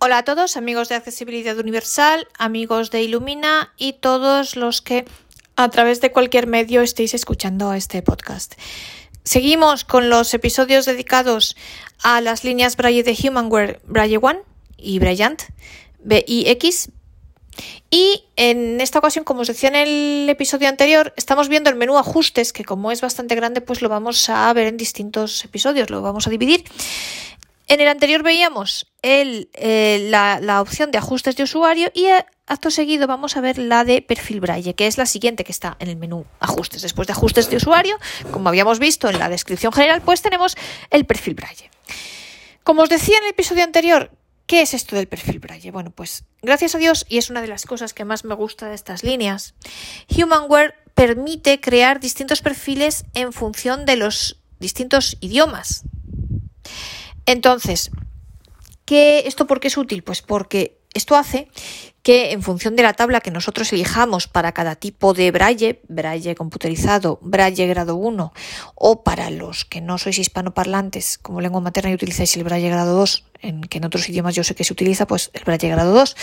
Hola a todos, amigos de Accesibilidad Universal, amigos de Ilumina y todos los que a través de cualquier medio estéis escuchando este podcast. Seguimos con los episodios dedicados a las líneas Braille de Humanware Braille One y Brilliant BIX. Y en esta ocasión, como os decía en el episodio anterior, estamos viendo el menú ajustes, que como es bastante grande, pues lo vamos a ver en distintos episodios, lo vamos a dividir. En el anterior veíamos eh, la, la, opción de ajustes de usuario y eh, acto seguido vamos a ver la de perfil Braille, que es la siguiente que está en el menú ajustes. Después de ajustes de usuario, como habíamos visto en la descripción general, pues tenemos el perfil Braille. Como os decía en el episodio anterior, ¿qué es esto del perfil Braille? Bueno, pues gracias a Dios, y es una de las cosas que más me gusta de estas líneas, Humanware permite crear distintos perfiles en función de los distintos idiomas. Entonces, ¿qué, ¿esto por qué es útil? Pues porque esto hace que en función de la tabla que nosotros elijamos para cada tipo de braille, braille computerizado, braille grado 1, o para los que no sois hispanoparlantes como lengua materna y utilizáis el braille grado 2, en que en otros idiomas yo sé que se utiliza, pues el braille grado 2.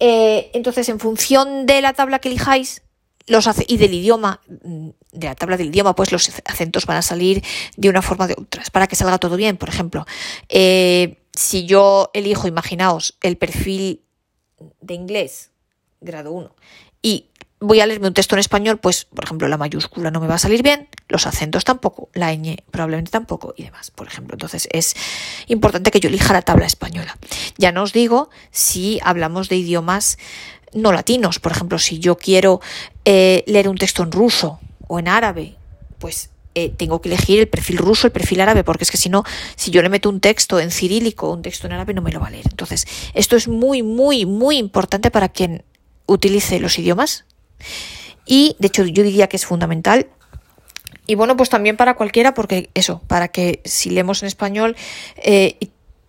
Eh, entonces, en función de la tabla que elijáis, los y del idioma, mm, de la tabla del idioma, pues los acentos van a salir de una forma o de otra, para que salga todo bien. Por ejemplo, eh, si yo elijo, imaginaos, el perfil de inglés, grado 1, y voy a leerme un texto en español, pues, por ejemplo, la mayúscula no me va a salir bien, los acentos tampoco, la ñ probablemente tampoco, y demás, por ejemplo. Entonces, es importante que yo elija la tabla española. Ya no os digo si hablamos de idiomas no latinos. Por ejemplo, si yo quiero eh, leer un texto en ruso o en árabe, pues eh, tengo que elegir el perfil ruso, el perfil árabe, porque es que si no, si yo le meto un texto en cirílico o un texto en árabe, no me lo va a leer. Entonces, esto es muy, muy, muy importante para quien utilice los idiomas. Y, de hecho, yo diría que es fundamental. Y bueno, pues también para cualquiera, porque eso, para que si leemos en español eh,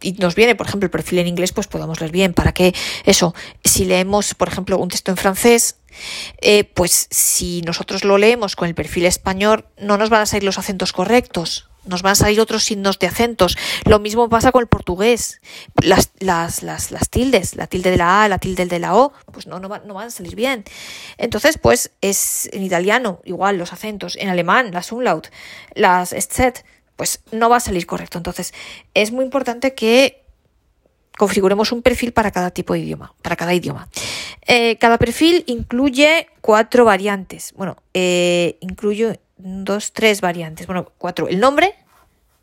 y nos viene, por ejemplo, el perfil en inglés, pues podamos leer bien. Para que eso, si leemos, por ejemplo, un texto en francés, eh, pues si nosotros lo leemos con el perfil español, no nos van a salir los acentos correctos. Nos van a salir otros signos de acentos. Lo mismo pasa con el portugués. Las, las, las, las tildes, la tilde de la A, la tilde de la O, pues no, no, no van a salir bien. Entonces, pues es en italiano, igual los acentos. En alemán, las umlaut, las st pues no va a salir correcto. Entonces, es muy importante que configuremos un perfil para cada tipo de idioma, para cada idioma. Eh, cada perfil incluye cuatro variantes. Bueno, eh, incluye dos, tres variantes. Bueno, cuatro. El nombre,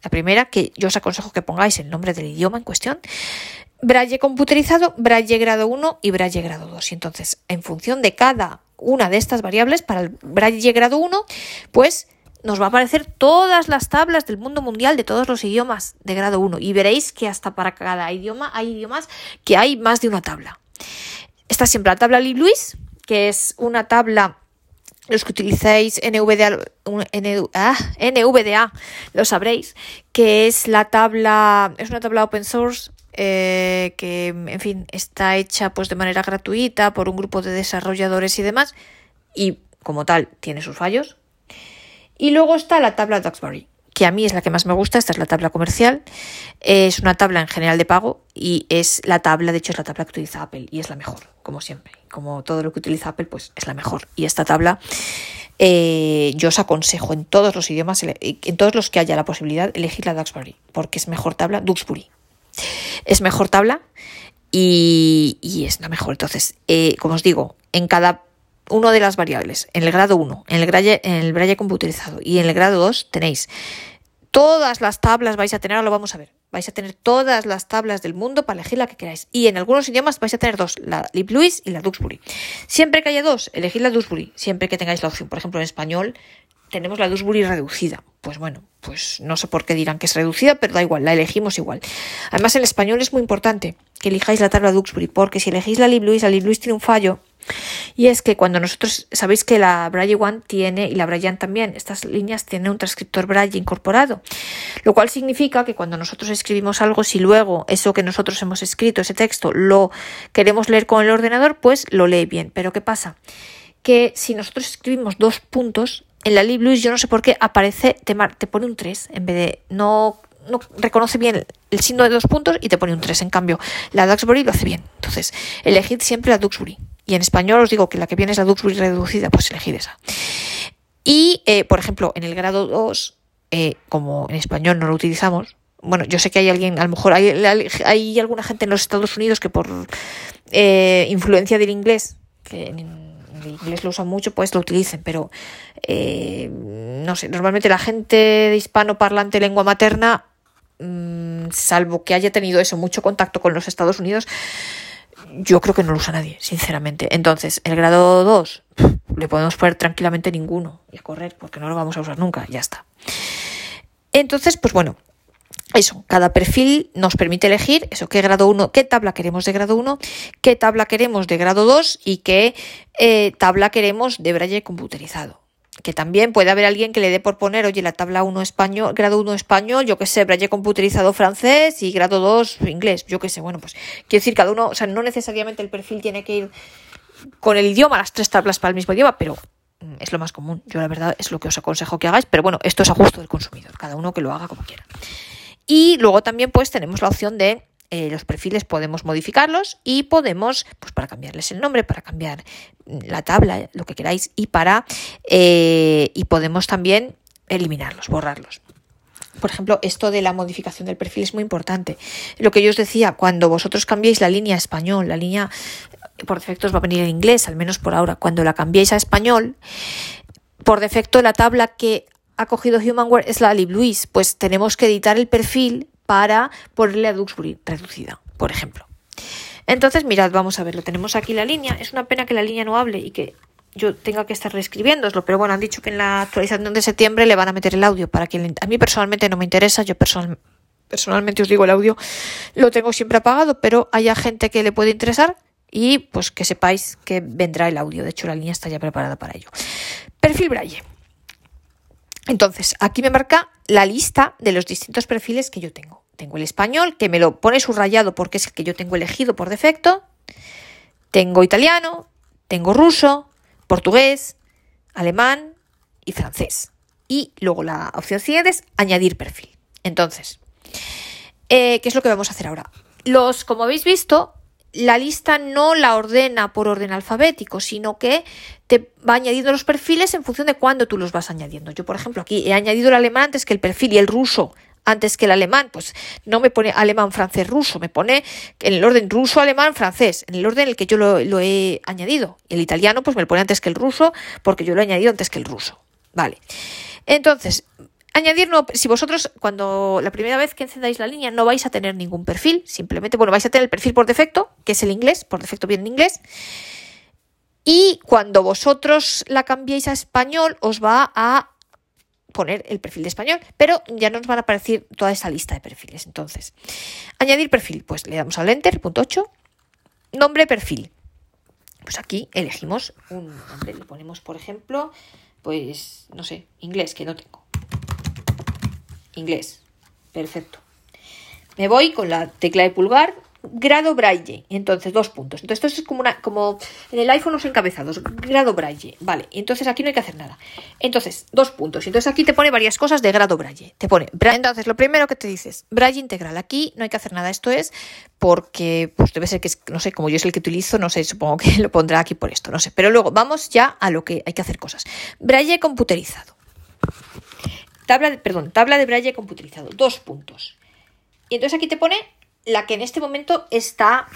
la primera, que yo os aconsejo que pongáis el nombre del idioma en cuestión. Braille computerizado, Braille grado 1 y Braille grado 2. Y entonces, en función de cada una de estas variables, para el Braille grado 1, pues nos va a aparecer todas las tablas del mundo mundial de todos los idiomas de grado 1 y veréis que hasta para cada idioma hay idiomas que hay más de una tabla. Está siempre la tabla LibLouis, que es una tabla los que utilizáis NVDA, ah, NVDA lo sabréis, que es la tabla, es una tabla open source eh, que, en fin, está hecha pues de manera gratuita por un grupo de desarrolladores y demás, y como tal tiene sus fallos, y luego está la tabla Duxbury, que a mí es la que más me gusta, esta es la tabla comercial, es una tabla en general de pago y es la tabla, de hecho es la tabla que utiliza Apple y es la mejor, como siempre. Como todo lo que utiliza Apple, pues es la mejor. Y esta tabla eh, yo os aconsejo en todos los idiomas, en todos los que haya la posibilidad, elegir la Duxbury, porque es mejor tabla, Duxbury. Es mejor tabla y, es la mejor. Entonces, eh, como os digo, en cada una de las variables, en el grado 1, en el braille, en el braille computerizado y en el grado 2 tenéis todas las tablas, vais a tener, ahora lo vamos a ver, vais a tener todas las tablas del mundo para elegir la que queráis. Y en algunos idiomas vais a tener dos, la LibLouis y la Duxbury. Siempre que haya dos, elegid la Duxbury, siempre que tengáis la opción. Por ejemplo, en español tenemos la Duxbury reducida. Pues bueno, pues no sé por qué dirán que es reducida, pero da igual, la elegimos igual. Además, en español es muy importante que elijáis la tabla Duxbury, porque si elegís la LibLouis, la LibLouis tiene un fallo y es que cuando nosotros, sabéis que la Braille One tiene, y la Braille también, estas líneas tienen un transcriptor Braille incorporado, lo cual significa que cuando nosotros escribimos algo, si luego eso que nosotros hemos escrito, ese texto, lo queremos leer con el ordenador, pues lo lee bien. Pero ¿qué pasa? Que si nosotros escribimos dos puntos, en la LibLouis yo no sé por qué aparece, te, te pone un 3 en vez de no no reconoce bien el signo de dos puntos y te pone un 3. En cambio, la Duxbury lo hace bien. Entonces, elegid siempre la Duxbury. Y en español os digo que la que viene es la Duxbury reducida, pues elegid esa. Y, eh, por ejemplo, en el grado 2, eh, como en español no lo utilizamos, bueno, yo sé que hay alguien, a lo mejor hay, alguna gente en los Estados Unidos que por eh, influencia del inglés, que en, el inglés lo usan mucho, pues lo utilicen, pero no sé, normalmente la gente de hispano parlante lengua materna, mm, salvo que haya tenido eso, mucho contacto con los Estados Unidos, yo creo que no lo usa nadie, sinceramente. Entonces, el grado 2 le podemos poner tranquilamente ninguno y a correr porque no lo vamos a usar nunca, ya está. Entonces, pues bueno, eso, cada perfil nos permite elegir eso, qué grado 1, qué tabla queremos de grado 1, qué tabla queremos de grado 2 y qué eh, tabla queremos de braille computerizado que también puede haber alguien que le dé por poner, oye, la tabla 1 español, grado 1 español, yo qué sé, braille computerizado francés y grado 2 inglés, yo qué sé, bueno, pues quiero decir, cada uno, o sea, no necesariamente el perfil tiene que ir con el idioma, las tres tablas para el mismo idioma, pero mm, es lo más común. Yo la verdad es lo que os aconsejo que hagáis, pero bueno, esto es a gusto del consumidor, cada uno que lo haga como quiera. Y luego también pues tenemos la opción de eh, los perfiles podemos modificarlos y podemos, pues para cambiarles el nombre, para cambiar la tabla, lo que queráis, y para eh, y podemos también eliminarlos, borrarlos. Por ejemplo, esto de la modificación del perfil es muy importante. Lo que yo os decía, cuando vosotros cambiéis la línea español, la línea por defecto os va a venir en inglés, al menos por ahora, cuando la cambiéis a español, por defecto la tabla que ha cogido Humanware es la LibLuis, pues tenemos que editar el perfil para ponerle a Duxbury reducida, por ejemplo. Entonces, mirad, vamos a ver, lo tenemos aquí la línea. Es una pena que la línea no hable y que yo tenga que estar reescribiéndoslo, pero bueno, han dicho que en la actualización de septiembre le van a meter el audio para que a mí personalmente no me interesa, yo personalmente os digo el audio lo tengo siempre apagado, pero haya gente que le puede interesar y pues que sepáis que vendrá el audio. De hecho, la línea está ya preparada para ello. Perfil Braille. Entonces, aquí me marca la lista de los distintos perfiles que yo tengo. Tengo el español, que me lo pone subrayado porque es el que yo tengo elegido por defecto. Tengo italiano, tengo ruso, portugués, alemán y francés. Y luego la opción siguiente es añadir perfil. Entonces, eh, ¿qué es lo que vamos a hacer ahora? Los, como habéis visto, la lista no la ordena por orden alfabético, sino que te va añadiendo los perfiles en función de cuándo tú los vas añadiendo. Yo, por ejemplo, aquí he añadido el alemán antes que el perfil y el ruso antes que el alemán, pues no me pone alemán, francés, ruso, me pone en el orden ruso, alemán, francés, en el orden en el que yo lo, he añadido. El italiano, pues me lo pone antes que el ruso, porque yo lo he añadido antes que el ruso. Vale. Entonces, añadir no, si vosotros cuando la primera vez que encendáis la línea no vais a tener ningún perfil, simplemente, bueno, vais a tener el perfil por defecto, que es el inglés, por defecto viene en inglés. Y cuando vosotros la cambiéis a español, os va a poner el perfil de español, pero ya nos van a aparecer toda esa lista de perfiles. Entonces, añadir perfil, pues le damos al enter, punto 8, nombre perfil. Pues aquí elegimos un nombre, le ponemos, por ejemplo, pues, no sé, inglés, que no tengo. Inglés, perfecto. Me voy con la tecla de pulgar grado Braille. Entonces, dos puntos. Entonces, esto es como una, como en el iPhone los encabezados, grado Braille. Vale, entonces aquí no hay que hacer nada. Entonces, dos puntos. Entonces aquí te pone varias cosas de grado Braille. Te pone, entonces lo primero que te dices, Braille integral. Aquí no hay que hacer nada. Esto es porque, pues debe ser que es, no sé, como yo es el que utilizo, no sé, supongo que lo pondrá aquí por esto, no sé. Pero luego vamos ya a lo que hay que hacer cosas. Braille computerizado. Tabla perdón, tabla de Braille computerizado. Dos puntos. Y entonces aquí te pone la que en este momento está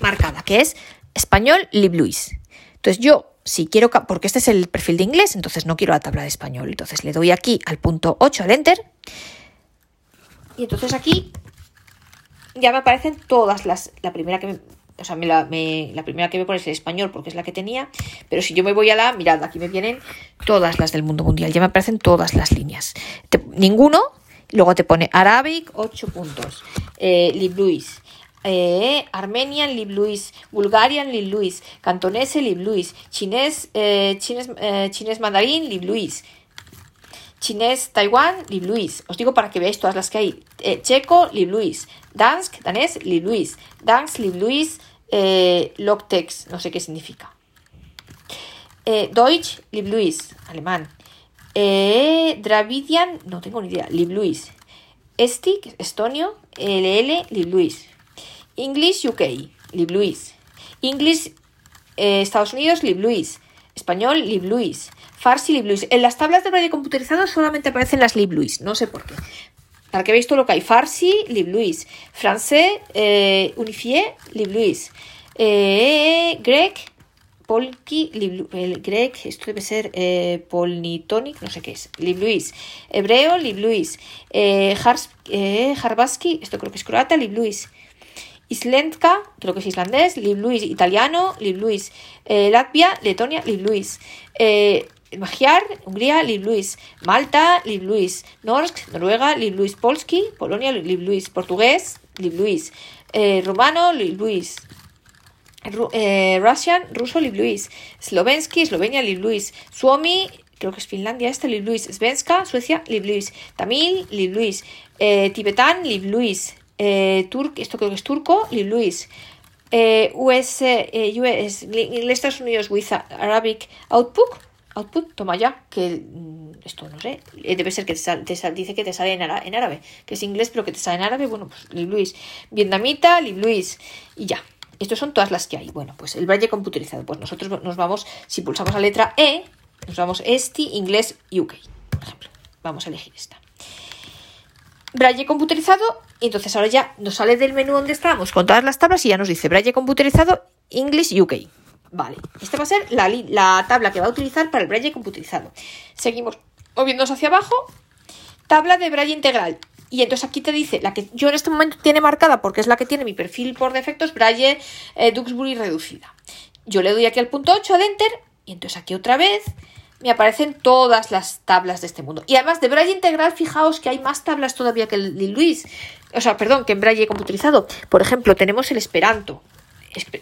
marcada, que es español LibLuis. Entonces yo, si quiero, porque este es el perfil de inglés, entonces no quiero la tabla de español. Entonces le doy aquí al punto 8, al enter. Y entonces aquí ya me aparecen todas las, la primera que me, o sea, la, primera que me pone es el español porque es la que tenía, pero si yo me voy a la, mirad, aquí me vienen todas las del mundo mundial, ya me aparecen todas las líneas. ninguno Luego te pone Arabic, 8 puntos. Eh, Libluis. Eh, Armenian, Libluis. Bulgarian, Libluis. Cantonese, Libluis. Chinés, eh, chinés, eh, chinés mandarín, Libluis. Chinés, Taiwán, Libluis. Os digo para que veáis todas las que hay. Eh, checo, Libluis. Dansk, danés, Libluis. Dansk, Libluis. Eh, Logtex, no sé qué significa. Deutsch, Libluis, alemán. Eh, Dravidian, no tengo ni idea. Lib Luis. Esti, estonio, LL, Lib Luis. English UK, Lib Luis. English eh, Estados Unidos, Lib Luis. Español, Lib Luis. Farsi, Lib Luis. En las tablas de braille computerizado solamente aparecen las Lib Luis, no sé por qué. Para que veáis todo lo que hay. Farsi, Lib Luis. Francés, eh, Unifié, Lib Luis. Eh, grec, Polki, el grec, esto debe ser eh, polnitonic, no sé qué es, Lib Luis, hebreo, Lib Luis, eh, eh, Harbaski, esto creo que es croata, Lib Luis, Islendka, creo que es islandés, Lib Luis, italiano, Lib Luis, eh, Latvia, Letonia, Lib Luis, eh, Magyar, Hungría, Lib Luis, Malta, Lib Luis, Norsk, Noruega, Lib Luis, Polski, Polonia, Lib Luis, Portugués, Lib Luis, eh, Eh, Russian, ruso, Lib Luis. Slovensky, Eslovenia, Lib Luis. Suomi, creo que es Finlandia este, Lib Luis. Svenska, Suecia, Lib Luis. Tamil, Lib Luis. Eh, tibetán. Eh, esto creo que es turco, Lib Luis. Eh, US, US, Estados Unidos with Arabic Output, output, toma ya, que mm, esto no sé, debe ser que te, te dice que te sale en, en, árabe, que es inglés pero que te sale en árabe, bueno, pues Lib Luis, vietnamita, Lib Luis, y ya, estas son todas las que hay. Bueno, pues el braille computerizado. Pues nosotros nos vamos, si pulsamos la letra E, nos vamos este, inglés, UK, por ejemplo. Vamos a elegir esta. Braille computerizado, entonces ahora ya nos sale del menú donde estábamos con todas las tablas y ya nos dice braille computerizado, English, UK. Vale, esta va a ser la, la tabla que va a utilizar para el braille computerizado. Seguimos moviéndonos hacia abajo. Tabla de braille integral. Y entonces aquí te dice, la que yo en este momento tiene marcada, porque es la que tiene mi perfil por defecto, es Braille eh, Duxbury reducida. Yo le doy aquí al punto 8 de Enter, y entonces aquí otra vez me aparecen todas las tablas de este mundo. Y además de Braille integral, fijaos que hay más tablas todavía que el Luis. O sea, perdón, que en Braille computerizado. Por ejemplo, tenemos el Esperanto.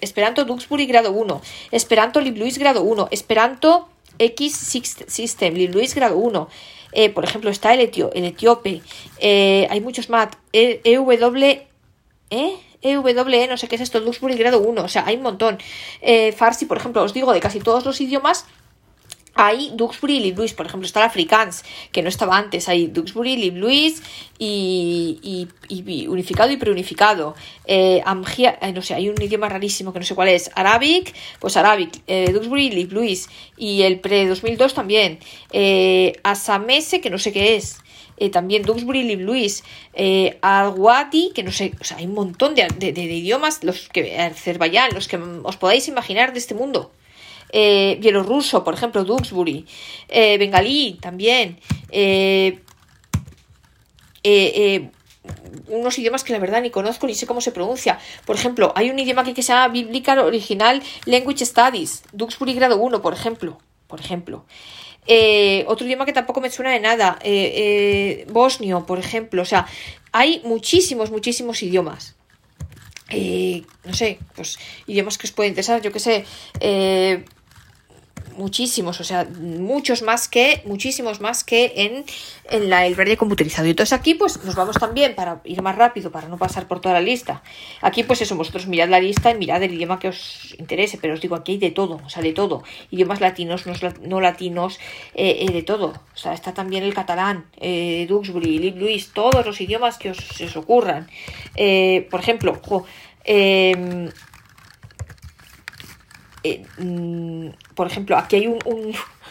Esperanto Duxbury grado 1. Esperanto Libluis grado 1. Esperanto X System, Libluis grado 1. Eh, por ejemplo, está el, el etíope, eh, hay muchos más, e, EW, ¿eh? EWE, no sé qué es esto, Duxbury grado 1, o sea, hay un montón. Eh, Farsi, por ejemplo, os digo, de casi todos los idiomas, hay Duxbury y Libluis, por ejemplo, está el Afrikaans, que no estaba antes. Hay Duxbury, Libluis y, y, unificado y preunificado. Eh, Amgia, eh, no sé, hay un idioma rarísimo que no sé cuál es. Arabic, pues Arabic, eh, Duxbury, Libluis. Y el pre-2002 también. Eh, Asamese, que no sé qué es. Eh, también Duxbury, Libluis, eh, Alguati, que no sé, o sea, hay un montón de, de, de idiomas, los que, Azerbaiyán, los que os podáis imaginar de este mundo eh, bielorruso, por ejemplo, Duxbury, eh, bengalí también, eh, unos idiomas que la verdad ni conozco ni sé cómo se pronuncia. Por ejemplo, hay un idioma aquí que se llama Biblical Original Language Studies, Duxbury grado 1, por ejemplo. Por ejemplo. Otro idioma que tampoco me suena de nada, bosnio, por ejemplo. O sea, hay muchísimos, muchísimos idiomas. no sé, pues idiomas que os pueden interesar, yo que sé, muchísimos, o sea, muchos más que, muchísimos más que en, en la, el verde computerizado. Y entonces aquí pues nos vamos también para ir más rápido, para no pasar por toda la lista. Aquí pues eso, vosotros mirad la lista y mirad el idioma que os interese, pero os digo, aquí hay de todo, o sea, de todo. Idiomas latinos, no, latinos, eh, eh, de todo. O sea, está también el catalán, eh, Duxbury, Luis, todos los idiomas que os, os ocurran. Eh, por ejemplo, jo, eh, mm, por ejemplo, aquí hay un,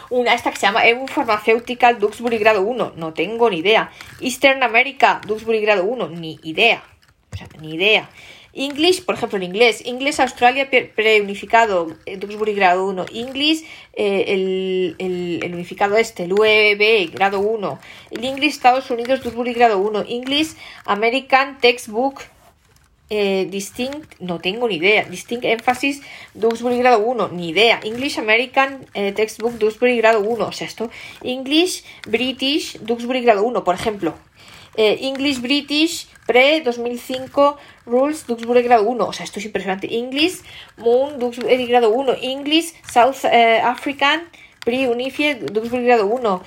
una esta que se llama un Pharmaceutical Duxbury grado 1, no tengo ni idea. Eastern America Duxbury grado 1, ni idea. Ni idea. English, por ejemplo, en inglés. Inglés Australia preunificado, eh, Duxbury grado 1. English, eh, el, el, unificado este, el UEB grado 1. El English Estados Unidos Duxbury grado 1. English American Textbook eh, distinct, no tengo ni idea. Distinct Emphasis, Duxbury grado 1, ni idea. English American eh, Textbook, Duxbury grado 1. O sea, esto. English British, Duxbury grado 1, por ejemplo. Eh, English British pre-2005 Rules, Duxbury grado 1. O sea, esto es impresionante. English Moon, Duxbury grado 1. English South African pre-Unified, Duxbury grado 1.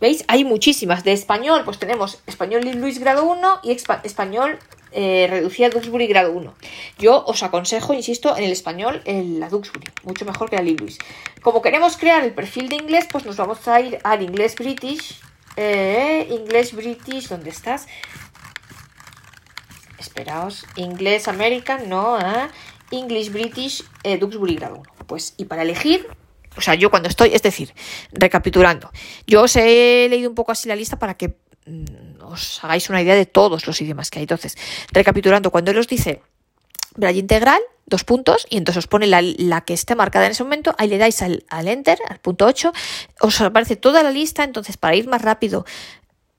¿Veis? Hay muchísimas. De español, pues tenemos español Luis grado 1 y español eh, reducida Duxbury grado 1. Yo os aconsejo, insisto, en el español la Duxbury, mucho mejor que la Libluis. Como queremos crear el perfil de inglés, pues nos vamos a ir al inglés British. Eh, inglés British, ¿dónde estás? esperaos, inglés American, no, ¿eh? English British eh, Duxbury grado 1. Pues, y para elegir, o sea, yo cuando estoy, es decir, recapitulando, yo os he leído un poco así la lista para que os hagáis una idea de todos los idiomas que hay. Entonces, recapitulando, cuando él os dice braille integral, dos puntos, y entonces os pone la, que esté marcada en ese momento, ahí le dais al, al enter, al punto 8, os aparece toda la lista, entonces para ir más rápido,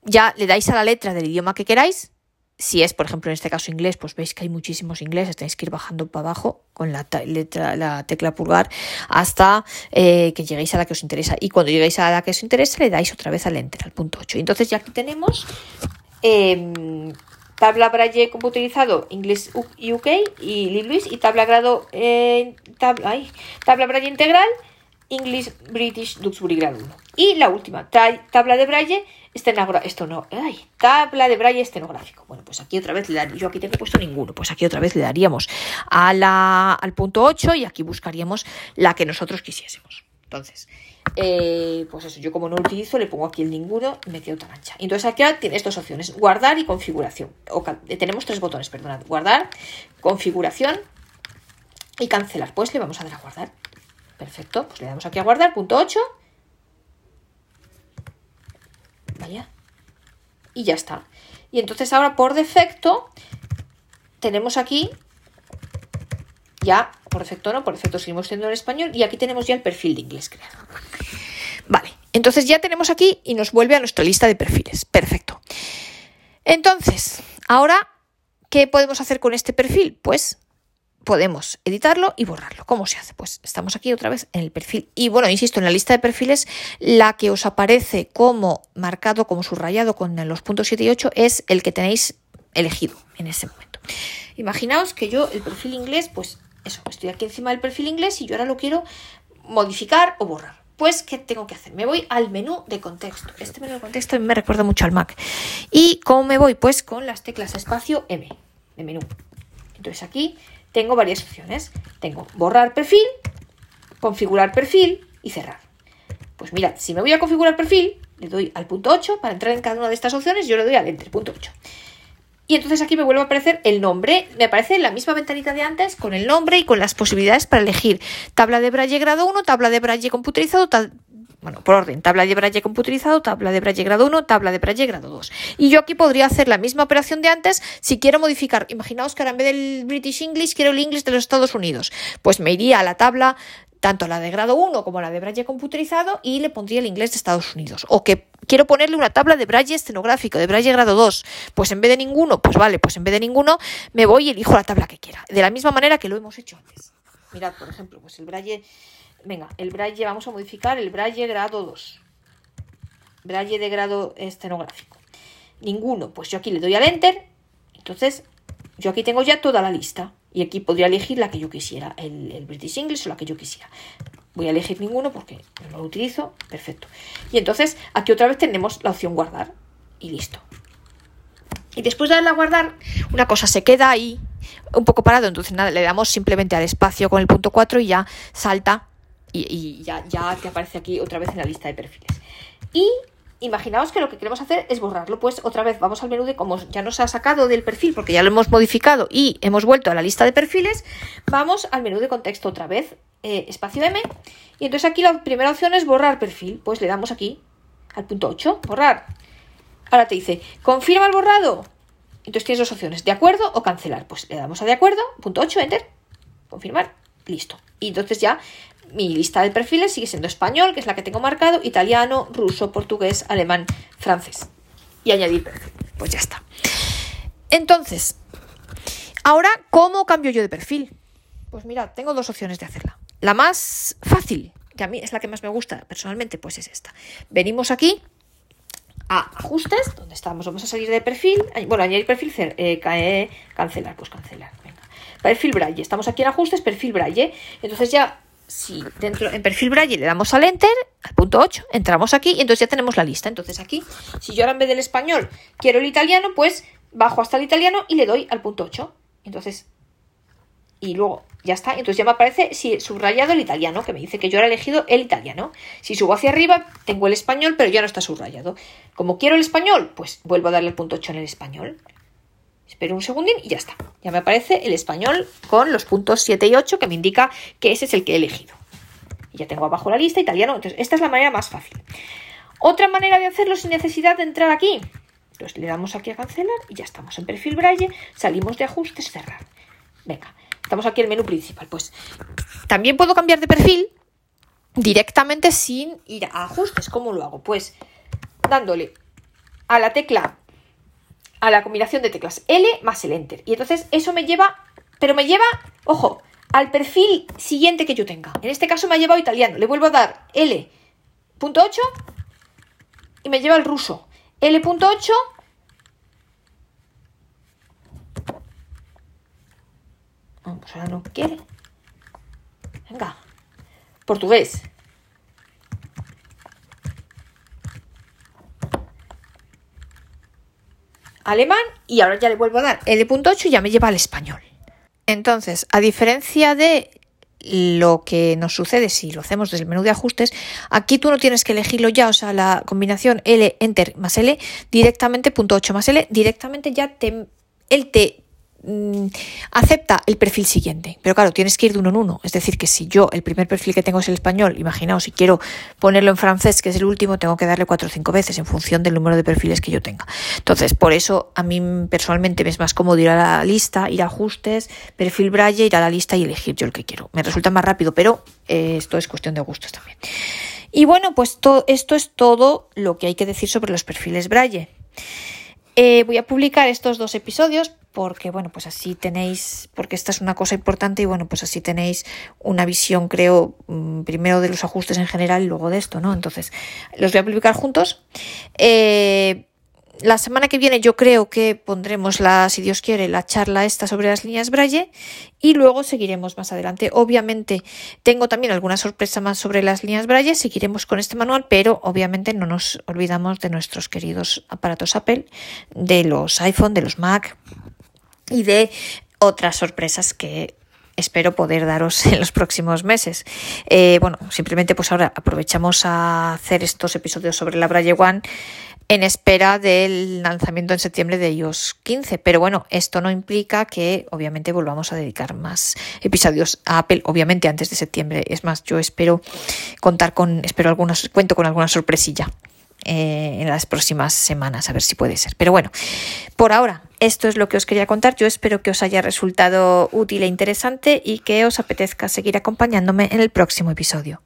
ya le dais a la letra del idioma que queráis, si es, por ejemplo, en este caso inglés, pues veis que hay muchísimos ingleses, tenéis que ir bajando para abajo con la, letra, la tecla pulgar hasta eh, que lleguéis a la que os interesa. Y cuando lleguéis a la que os interesa, le dais otra vez al enter, al punto 8. Entonces ya aquí tenemos em, tabla braille computerizado inglés UK y Libluis y tabla grado eh, tabla braille integral English British Duxbury grado 1. Y la última, tabla de braille esto no, ay, tabla de braille estenográfico. Bueno, pues aquí otra vez le daría, yo aquí tengo puesto ninguno, pues aquí otra vez le daríamos a al punto 8 y aquí buscaríamos la que nosotros quisiésemos. Entonces, eh, pues eso, yo como no utilizo, le pongo aquí el ninguno y me quedo tan ancha. Entonces aquí tienes dos opciones, guardar y configuración. Eh, tenemos tres botones, perdonad, guardar, configuración y cancelar. Pues le vamos a dar a guardar. Perfecto, pues le damos aquí a guardar, punto 8 Y ya está. Y entonces ahora por defecto tenemos aquí ya, por defecto no, por defecto seguimos siendo en español y aquí tenemos ya el perfil de inglés creado. Vale, entonces ya tenemos aquí y nos vuelve a nuestra lista de perfiles. Perfecto. Entonces, ahora, ¿qué podemos hacer con este perfil? Pues podemos editarlo y borrarlo. ¿Cómo se hace? Pues estamos aquí otra vez en el perfil. Y bueno, insisto, en la lista de perfiles, la que os aparece como marcado, como subrayado con los puntos 7 y 8 es el que tenéis elegido en ese momento. Imaginaos que yo el perfil inglés, pues eso, estoy aquí encima del perfil inglés y yo ahora lo quiero modificar o borrar. Pues, ¿qué tengo que hacer? Me voy al menú de contexto. Este menú de contexto me recuerda mucho al Mac. ¿Y cómo me voy? Pues con las teclas espacio M de menú. Entonces aquí tengo varias opciones. Tengo borrar perfil, configurar perfil y cerrar. Pues mirad, si me voy a configurar perfil, le doy al punto 8 para entrar en cada una de estas opciones, yo le doy al enter, punto 8. Y entonces aquí me vuelve a aparecer el nombre, me aparece la misma ventanita de antes con el nombre y con las posibilidades para elegir tabla de Braille grado 1, tabla de Braille computerizado, bueno, por orden, tabla de Braille computerizado, tabla de Braille grado 1, tabla de Braille grado 2. Y yo aquí podría hacer la misma operación de antes si quiero modificar. Imaginaos que ahora en vez del British English quiero el English de los Estados Unidos. Pues me iría a la tabla, tanto la de grado 1 como la de Braille computerizado, y le pondría el inglés de Estados Unidos. O que quiero ponerle una tabla de Braille escenográfico, de Braille grado 2. Pues en vez de ninguno, pues vale, pues en vez de ninguno, me voy y elijo la tabla que quiera. De la misma manera que lo hemos hecho antes. Mirad, por ejemplo, pues el Braille Venga, el braille, vamos a modificar el braille grado 2. Braille de grado estenográfico. Ninguno, pues yo aquí le doy al enter. Entonces, yo aquí tengo ya toda la lista. Y aquí podría elegir la que yo quisiera, el, British English o la que yo quisiera. Voy a elegir ninguno porque no lo utilizo. Perfecto. Y entonces aquí otra vez tenemos la opción guardar. Y listo. Y después de darle a guardar, una cosa se queda ahí un poco parado. Entonces nada, le damos simplemente al espacio con el punto 4 y ya salta y, ya, ya te aparece aquí otra vez en la lista de perfiles. Y imaginaos que lo que queremos hacer es borrarlo, pues otra vez vamos al menú de como ya nos ha sacado del perfil porque ya lo hemos modificado y hemos vuelto a la lista de perfiles, vamos al menú de contexto otra vez, eh, espacio M, y entonces aquí la primera opción es borrar perfil, pues le damos aquí al punto 8, borrar. Ahora te dice, confirma el borrado. Entonces tienes dos opciones, de acuerdo o cancelar. Pues le damos a de acuerdo, punto 8, enter, confirmar, listo. Y entonces ya mi lista de perfiles sigue siendo español, que es la que tengo marcado, italiano, ruso, portugués, alemán, francés. Y añadir perfil. Pues ya está. Entonces, ahora, ¿cómo cambio yo de perfil? Pues mira, tengo dos opciones de hacerla. La más fácil, que a mí es la que más me gusta personalmente, pues es esta. Venimos aquí a ajustes, donde estamos, vamos a salir de perfil, bueno, añadir perfil, eh, cancelar, pues cancelar. Perfil Braille, estamos aquí en ajustes, perfil Braille, entonces ya si dentro en perfil Braille le damos al enter, al punto 8, entramos aquí y entonces ya tenemos la lista. Entonces aquí, si yo ahora en vez del español quiero el italiano, pues bajo hasta el italiano y le doy al punto 8. Entonces, y luego ya está. Entonces ya me aparece si subrayado el italiano, que me dice que yo ahora he elegido el italiano. Si subo hacia arriba, tengo el español, pero ya no está subrayado. Como quiero el español, pues vuelvo a darle el punto 8 en el español. Espero un segundín y ya está. Ya me aparece el español con los puntos 7 y 8 que me indica que ese es el que he elegido. Y ya tengo abajo la lista italiano. Entonces, esta es la manera más fácil. Otra manera de hacerlo sin necesidad de entrar aquí. Entonces le damos aquí a cancelar y ya estamos en perfil Braille. Salimos de ajustes, cerrar. Venga, estamos aquí en el menú principal. Pues también puedo cambiar de perfil directamente sin ir a ajustes. ¿Cómo lo hago? Pues dándole a la tecla, a la combinación de teclas L más el Enter. Y entonces eso me lleva, pero me lleva, ojo, al perfil siguiente que yo tenga. En este caso me ha llevado italiano. Le vuelvo a dar L.8 y me lleva al ruso. L.8 pues ahora no quiere. Venga. Portugués. Alemán y ahora ya le vuelvo a dar L.8 y ya me lleva al español. Entonces, a diferencia de lo que nos sucede si lo hacemos desde el menú de ajustes, aquí tú no tienes que elegirlo ya, o sea, la combinación L, Enter más L, directamente punto 8 más L, directamente ya te, él te Mm, acepta el perfil siguiente. Pero claro, tienes que ir de uno en uno. Es decir, que si yo el primer perfil que tengo es el español, imaginaos si quiero ponerlo en francés, que es el último, tengo que darle cuatro o cinco veces en función del número de perfiles que yo tenga. Entonces, por eso a mí personalmente me es más cómodo ir a la lista, ir a ajustes, perfil Braille, ir a la lista y elegir yo el que quiero. Me resulta más rápido, pero eh, esto es cuestión de gustos también. Y bueno, pues esto es todo lo que hay que decir sobre los perfiles Braille. Eh, voy a publicar estos dos episodios porque, bueno, pues así tenéis, porque esta es una cosa importante y, bueno, pues así tenéis una visión, creo, mm, primero de los ajustes en general y luego de esto, ¿no? Entonces, los voy a publicar juntos. Eh, la semana que viene yo creo que pondremos la, si Dios quiere, la charla esta sobre las líneas Braille y luego seguiremos más adelante. Obviamente tengo también alguna sorpresa más sobre las líneas Braille, seguiremos con este manual, pero obviamente no nos olvidamos de nuestros queridos aparatos Apple, de los iPhone, de los Mac y de otras sorpresas que espero poder daros en los próximos meses. Eh, bueno, simplemente pues ahora aprovechamos a hacer estos episodios sobre la Braille One en espera del lanzamiento en septiembre de iOS 15. Pero bueno, esto no implica que obviamente volvamos a dedicar más episodios a Apple, obviamente antes de septiembre. Es más, yo espero contar con, espero algunos, cuento con alguna sorpresilla. Eh, en las próximas semanas, a ver si puede ser. Pero bueno, por ahora, esto es lo que os quería contar. Yo espero que os haya resultado útil e interesante y que os apetezca seguir acompañándome en el próximo episodio.